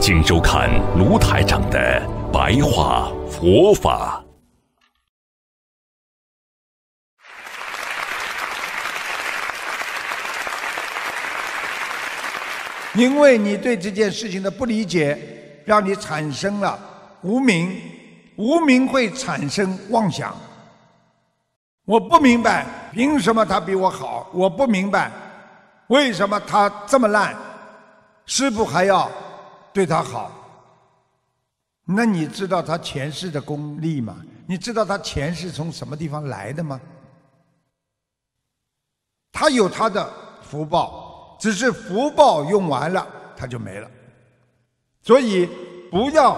请收看卢台长的白话佛法。因为你对这件事情的不理解，让你产生了无明，无明会产生妄想。我不明白，凭什么他比我好？我不明白，为什么他这么烂？师傅还要。对他好，那你知道他前世的功力吗？你知道他前世从什么地方来的吗？他有他的福报，只是福报用完了，他就没了。所以不要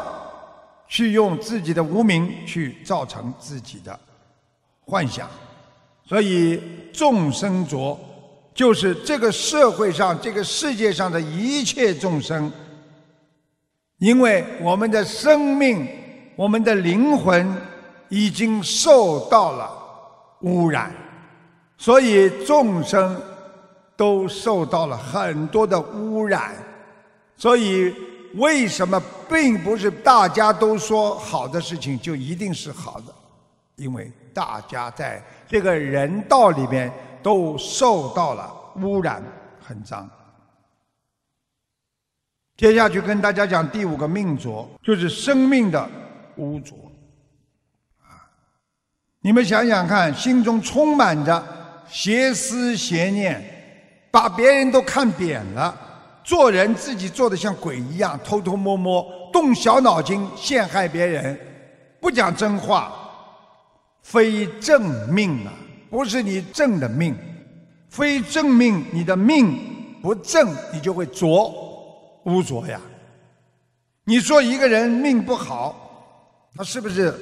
去用自己的无名去造成自己的幻想。所以众生着，就是这个社会上、这个世界上的一切众生。因为我们的生命、我们的灵魂已经受到了污染，所以众生都受到了很多的污染。所以，为什么并不是大家都说好的事情就一定是好的？因为大家在这个人道里面都受到了污染，很脏。接下去跟大家讲第五个命浊，就是生命的污浊。啊，你们想想看，心中充满着邪思邪念，把别人都看扁了，做人自己做的像鬼一样，偷偷摸摸，动小脑筋陷害别人，不讲真话，非正命啊！不是你正的命，非正命，你的命不正，你就会浊。污浊呀！你说一个人命不好，他是不是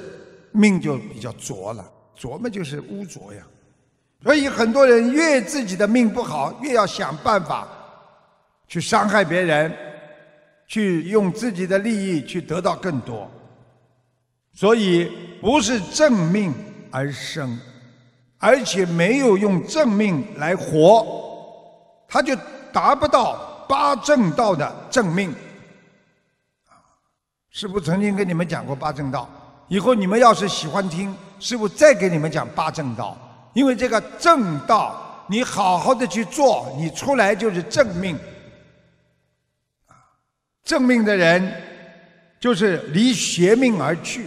命就比较浊了？浊嘛就是污浊呀。所以很多人越自己的命不好，越要想办法去伤害别人，去用自己的利益去得到更多。所以不是正命而生，而且没有用正命来活，他就达不到。八正道的正命，师父曾经跟你们讲过八正道。以后你们要是喜欢听，师父再给你们讲八正道。因为这个正道，你好好的去做，你出来就是正命。正命的人，就是离邪命而去。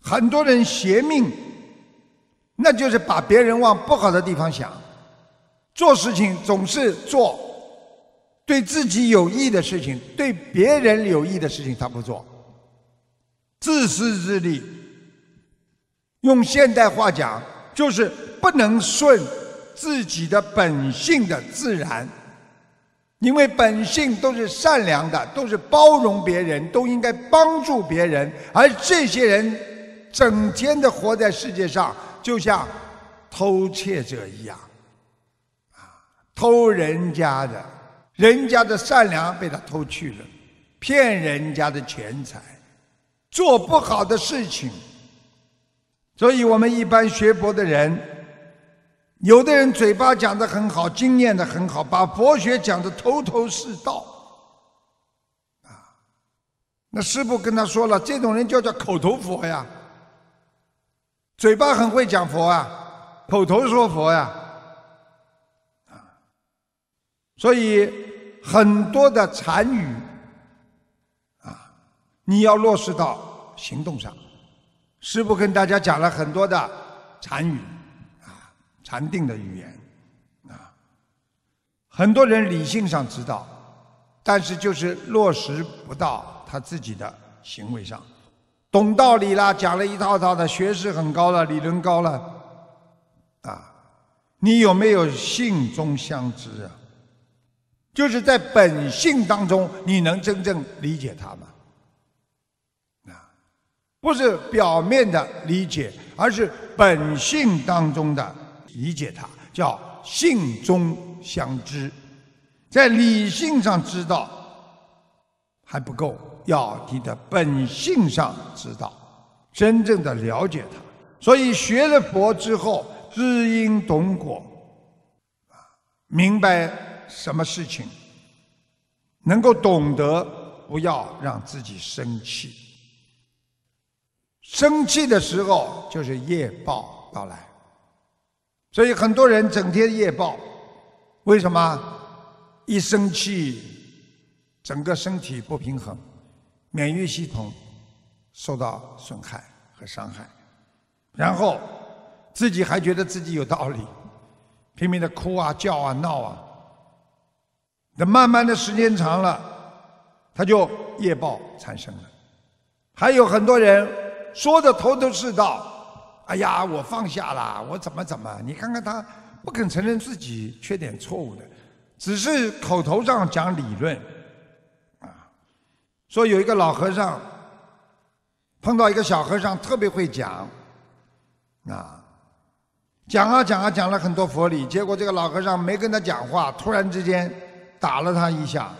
很多人邪命，那就是把别人往不好的地方想，做事情总是做。对自己有益的事情，对别人有益的事情，他不做，自私自利。用现代话讲，就是不能顺自己的本性的自然，因为本性都是善良的，都是包容别人，都应该帮助别人，而这些人整天的活在世界上，就像偷窃者一样，啊，偷人家的。人家的善良被他偷去了，骗人家的钱财，做不好的事情。所以我们一般学佛的人，有的人嘴巴讲的很好，经验的很好，把佛学讲的头头是道，啊，那师父跟他说了，这种人就叫口头佛呀，嘴巴很会讲佛啊，口头说佛呀，啊，所以。很多的禅语啊，你要落实到行动上。师父跟大家讲了很多的禅语啊，禅定的语言啊。很多人理性上知道，但是就是落实不到他自己的行为上。懂道理啦，讲了一套套的，学识很高了，理论高了啊。你有没有性中相知啊？就是在本性当中，你能真正理解它吗？啊，不是表面的理解，而是本性当中的理解它，叫性中相知。在理性上知道还不够，要你的本性上知道，真正的了解它。所以学了佛之后，知因懂果，明白。什么事情能够懂得不要让自己生气？生气的时候就是业报到来，所以很多人整天业报，为什么？一生气，整个身体不平衡，免疫系统受到损害和伤害，然后自己还觉得自己有道理，拼命的哭啊、叫啊、闹啊。那慢慢的时间长了，他就业报产生了。还有很多人说的头头是道，哎呀，我放下了，我怎么怎么？你看看他不肯承认自己缺点错误的，只是口头上讲理论，啊，说有一个老和尚碰到一个小和尚特别会讲，啊，讲啊讲啊讲了很多佛理，结果这个老和尚没跟他讲话，突然之间。打了他一下，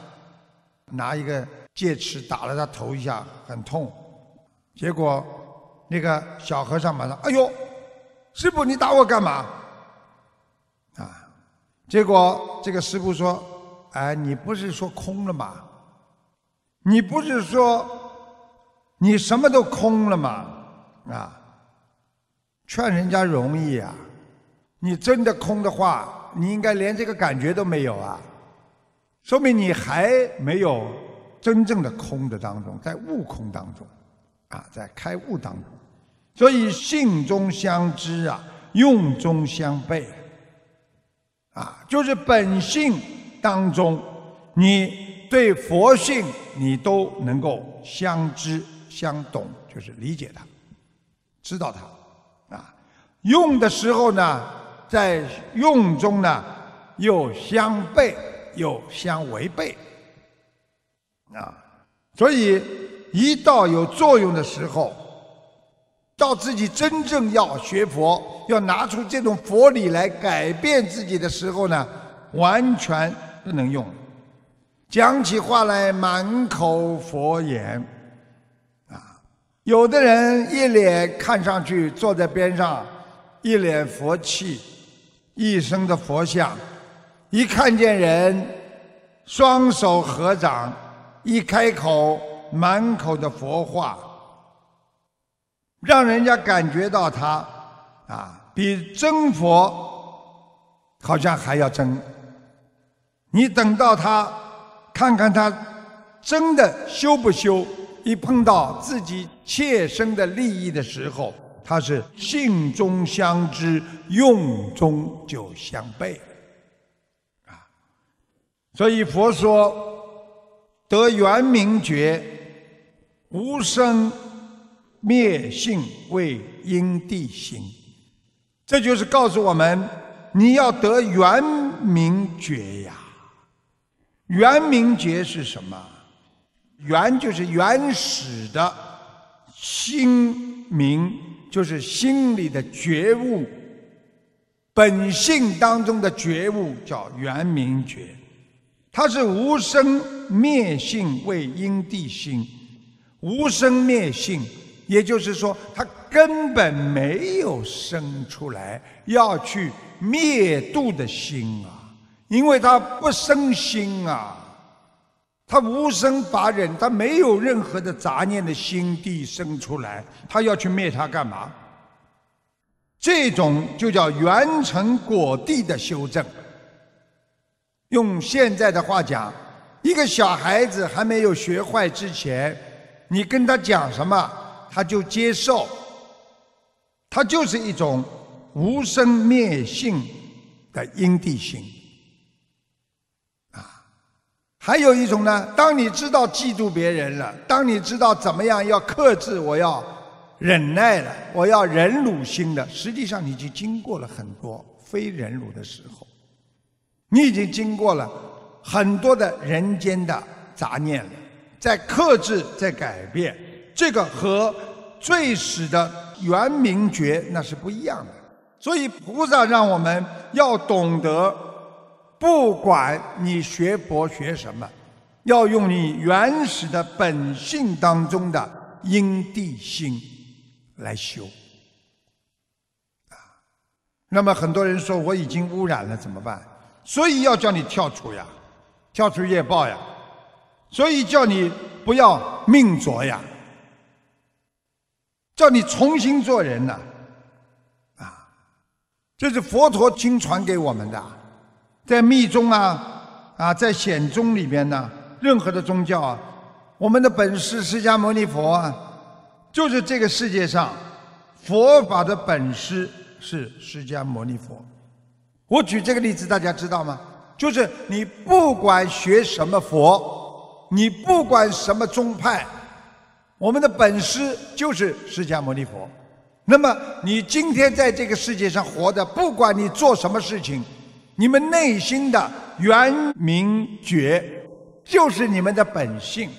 拿一个戒尺打了他头一下，很痛。结果那个小和尚马上，哎呦，师傅你打我干嘛？啊！结果这个师傅说：“哎，你不是说空了吗？你不是说你什么都空了吗？啊！劝人家容易啊，你真的空的话，你应该连这个感觉都没有啊。”说明你还没有真正的空的当中，在悟空当中，啊，在开悟当中，所以性中相知啊，用中相悖，啊，就是本性当中，你对佛性你都能够相知相懂，就是理解它，知道它，啊，用的时候呢，在用中呢又相悖。又相违背，啊，所以一到有作用的时候，到自己真正要学佛，要拿出这种佛理来改变自己的时候呢，完全不能用，讲起话来满口佛言，啊，有的人一脸看上去坐在边上，一脸佛气，一身的佛像。一看见人，双手合掌，一开口，满口的佛话，让人家感觉到他啊，比真佛好像还要真。你等到他看看他真的修不修，一碰到自己切身的利益的时候，他是性中相知，用中就相悖。所以佛说得圆明觉，无生灭性为因地心，这就是告诉我们，你要得圆明觉呀。圆明觉是什么？圆就是原始的心明，就是心里的觉悟，本性当中的觉悟叫圆明觉。它是无生灭性为因地心，无生灭性，也就是说，它根本没有生出来要去灭度的心啊，因为它不生心啊，它无生法忍，它没有任何的杂念的心地生出来，它要去灭它干嘛？这种就叫圆成果地的修正。用现在的话讲，一个小孩子还没有学坏之前，你跟他讲什么，他就接受。他就是一种无生灭性的因地心。啊，还有一种呢，当你知道嫉妒别人了，当你知道怎么样要克制，我要忍耐了，我要忍辱心的，实际上你已经经过了很多非忍辱的时候。你已经经过了很多的人间的杂念了，在克制，在改变。这个和最始的圆明觉那是不一样的。所以菩萨让我们要懂得，不管你学佛学什么，要用你原始的本性当中的因地心来修。啊，那么很多人说我已经污染了怎么办？所以要叫你跳出呀。跳出业报呀，所以叫你不要命浊呀，叫你重新做人呐，啊，这是佛陀经传给我们的，在密宗啊啊，在显宗里边呢，任何的宗教啊，我们的本师释迦牟尼佛啊，就是这个世界上佛法的本师是释迦牟尼佛。我举这个例子，大家知道吗？就是你不管学什么佛，你不管什么宗派，我们的本师就是释迦牟尼佛。那么你今天在这个世界上活的，不管你做什么事情，你们内心的圆明觉就是你们的本性。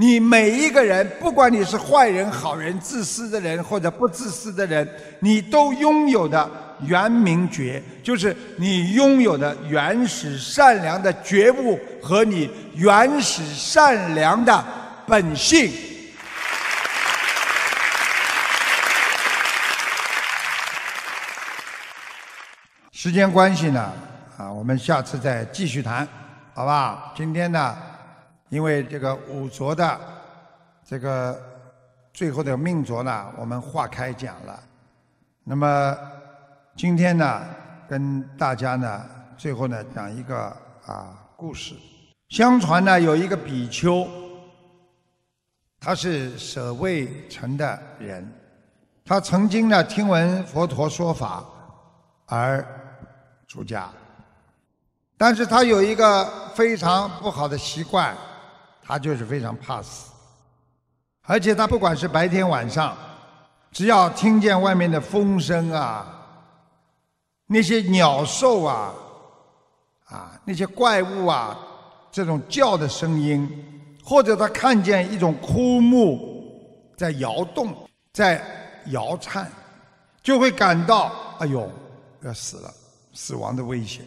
你每一个人，不管你是坏人、好人、自私的人或者不自私的人，你都拥有的。圆明觉就是你拥有的原始善良的觉悟和你原始善良的本性。时间关系呢，啊，我们下次再继续谈，好吧？今天呢，因为这个五浊的这个最后的命浊呢，我们化开讲了，那么。今天呢，跟大家呢，最后呢讲一个啊故事。相传呢，有一个比丘，他是舍卫城的人，他曾经呢听闻佛陀说法而出家，但是他有一个非常不好的习惯，他就是非常怕死，而且他不管是白天晚上，只要听见外面的风声啊。那些鸟兽啊，啊，那些怪物啊，这种叫的声音，或者他看见一种枯木在摇动、在摇颤，就会感到哎呦要死了，死亡的危险。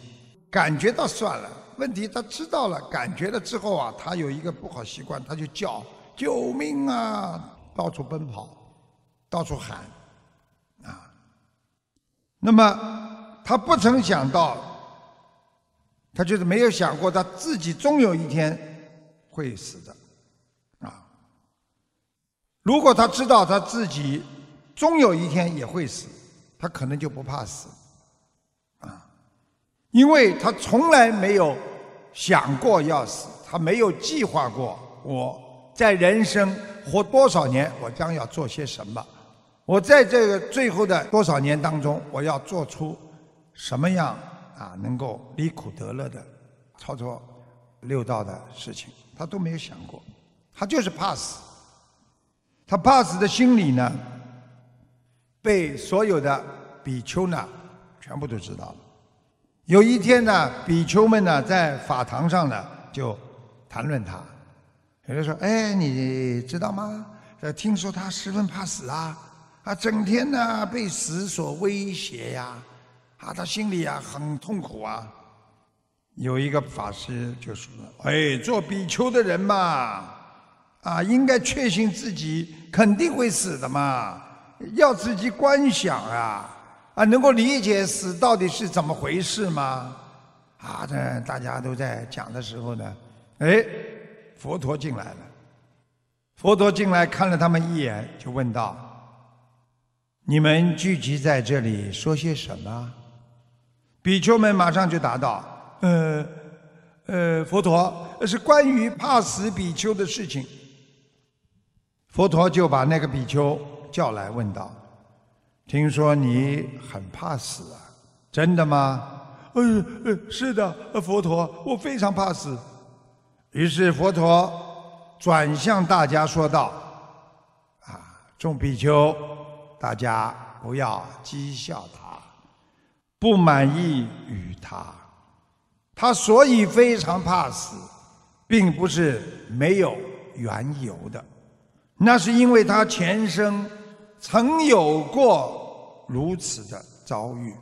感觉到算了，问题他知道了，感觉了之后啊，他有一个不好习惯，他就叫救命啊，到处奔跑，到处喊，啊，那么。他不曾想到，他就是没有想过他自己终有一天会死的，啊！如果他知道他自己终有一天也会死，他可能就不怕死，因为他从来没有想过要死，他没有计划过我在人生活多少年，我将要做些什么，我在这个最后的多少年当中，我要做出。什么样啊能够离苦得乐的操作六道的事情，他都没有想过，他就是怕死。他怕死的心理呢，被所有的比丘呢全部都知道了。有一天呢，比丘们呢在法堂上呢就谈论他，有人说：“哎，你知道吗？听说他十分怕死啊，啊，整天呢被死所威胁呀。”啊，他心里啊很痛苦啊。有一个法师就说：“哎，做比丘的人嘛，啊，应该确信自己肯定会死的嘛，要自己观想啊，啊，能够理解死到底是怎么回事吗？”啊，这大家都在讲的时候呢，哎，佛陀进来了。佛陀进来看了他们一眼，就问道：“你们聚集在这里说些什么？”比丘们马上就答道：“呃，呃，佛陀是关于怕死比丘的事情。”佛陀就把那个比丘叫来问道：“听说你很怕死啊？真的吗？”“呃，是的，佛陀，我非常怕死。”于是佛陀转向大家说道：“啊，众比丘，大家不要讥笑他。”不满意于他，他所以非常怕死，并不是没有缘由的，那是因为他前生曾有过如此的遭遇。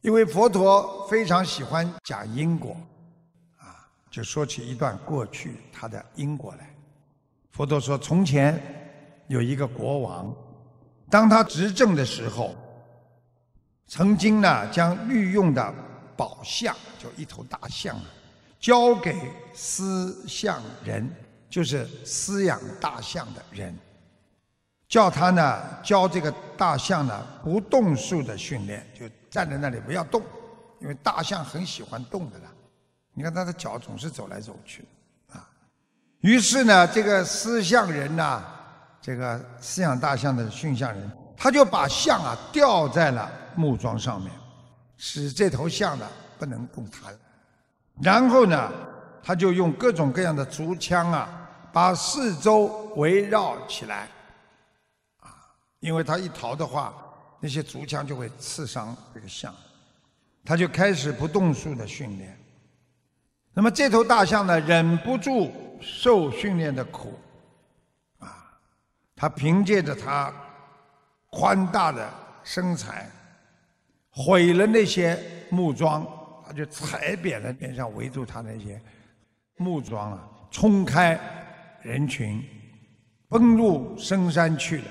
因为佛陀非常喜欢讲因果，啊，就说起一段过去他的因果来。佛陀说，从前有一个国王，当他执政的时候，曾经呢将御用的。宝象就一头大象啊，交给饲象人，就是饲养大象的人，叫他呢教这个大象呢不动术的训练，就站在那里不要动，因为大象很喜欢动的啦。你看它的脚总是走来走去，啊，于是呢这个饲象人呢，这个饲养大象的驯象人，他就把象啊吊在了木桩上面。使这头象呢不能动弹，然后呢，他就用各种各样的竹枪啊，把四周围绕起来，因为他一逃的话，那些竹枪就会刺伤这个象，他就开始不动术的训练。那么这头大象呢，忍不住受训练的苦，啊，他凭借着他宽大的身材。毁了那些木桩，他就踩扁了边上围住他那些木桩啊，冲开人群，奔入深山去了。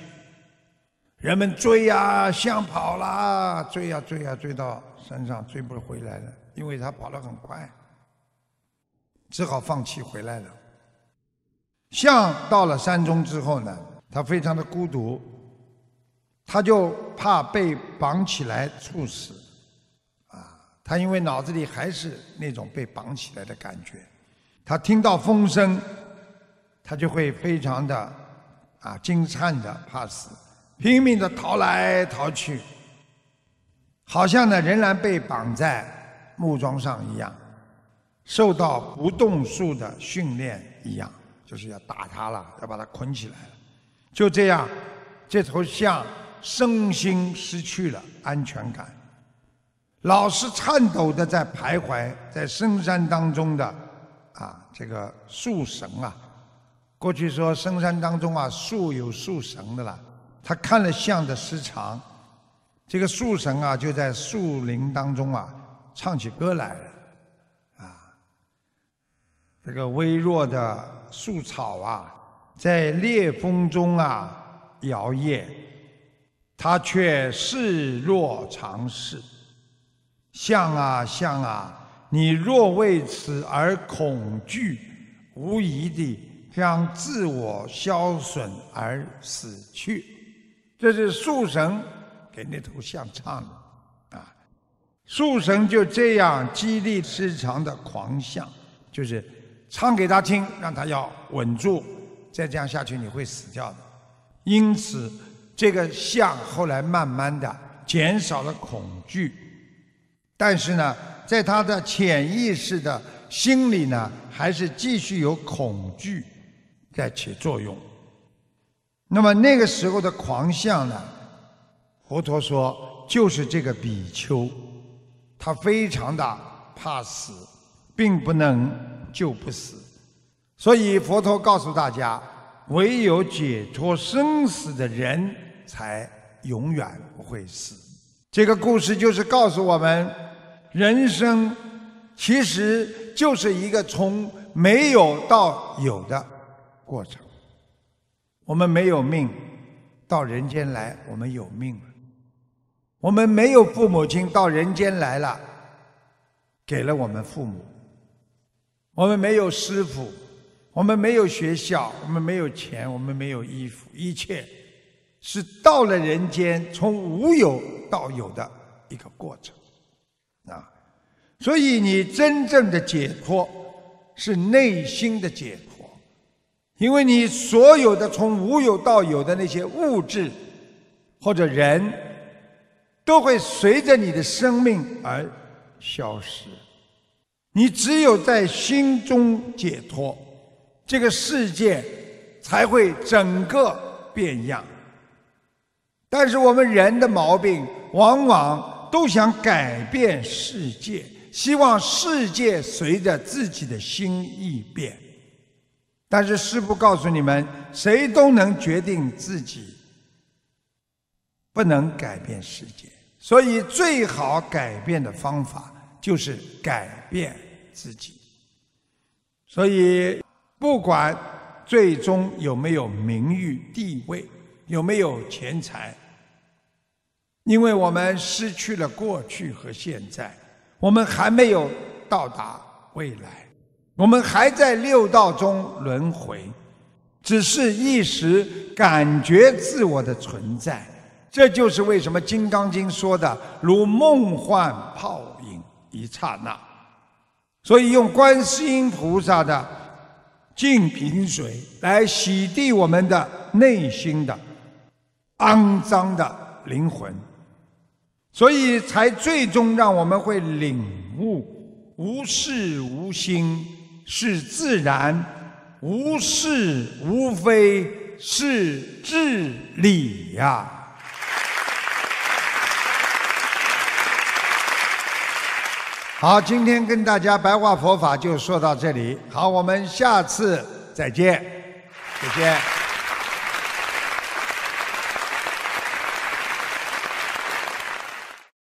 人们追呀，象跑啦，追呀追呀，追到山上追不回来了，因为他跑得很快，只好放弃回来了。象到了山中之后呢，他非常的孤独。他就怕被绑起来处死，啊，他因为脑子里还是那种被绑起来的感觉，他听到风声，他就会非常的啊惊颤的怕死，拼命的逃来逃去，好像呢仍然被绑在木桩上一样，受到不动术的训练一样，就是要打他了，要把他捆起来了，就这样，这头象。身心失去了安全感，老是颤抖的在徘徊在深山当中的啊，这个树神啊，过去说深山当中啊，树有树神的啦。他看了象的失常，这个树神啊，就在树林当中啊，唱起歌来了啊。这个微弱的树草啊，在烈风中啊摇曳。他却视若常事，象啊象啊，你若为此而恐惧，无疑地将自我消损而死去。这是树神给那头象唱的啊，树神就这样激励失常的狂象，就是唱给他听，让他要稳住，再这样下去你会死掉的。因此。这个象后来慢慢的减少了恐惧，但是呢，在他的潜意识的心里呢，还是继续有恐惧在起作用。那么那个时候的狂象呢，佛陀说就是这个比丘，他非常的怕死，并不能救不死，所以佛陀告诉大家，唯有解脱生死的人。才永远不会死。这个故事就是告诉我们，人生其实就是一个从没有到有的过程。我们没有命到人间来，我们有命了；我们没有父母亲到人间来了，给了我们父母；我们没有师傅，我们没有学校，我们没有钱，我们没有衣服，一切。是到了人间，从无有到有的一个过程，啊，所以你真正的解脱是内心的解脱，因为你所有的从无有到有的那些物质或者人，都会随着你的生命而消失，你只有在心中解脱，这个世界才会整个变样。但是我们人的毛病，往往都想改变世界，希望世界随着自己的心意变。但是师父告诉你们，谁都能决定自己，不能改变世界。所以，最好改变的方法就是改变自己。所以，不管最终有没有名誉、地位，有没有钱财，因为我们失去了过去和现在，我们还没有到达未来。我们还在六道中轮回，只是一时感觉自我的存在。这就是为什么《金刚经》说的“如梦幻泡影，一刹那”。所以用观世音菩萨的净瓶水来洗涤我们的内心的肮脏的灵魂，所以才最终让我们会领悟无事无心。是自然，无是无非是智理呀。好，今天跟大家白话佛法就说到这里。好，我们下次再见，再见。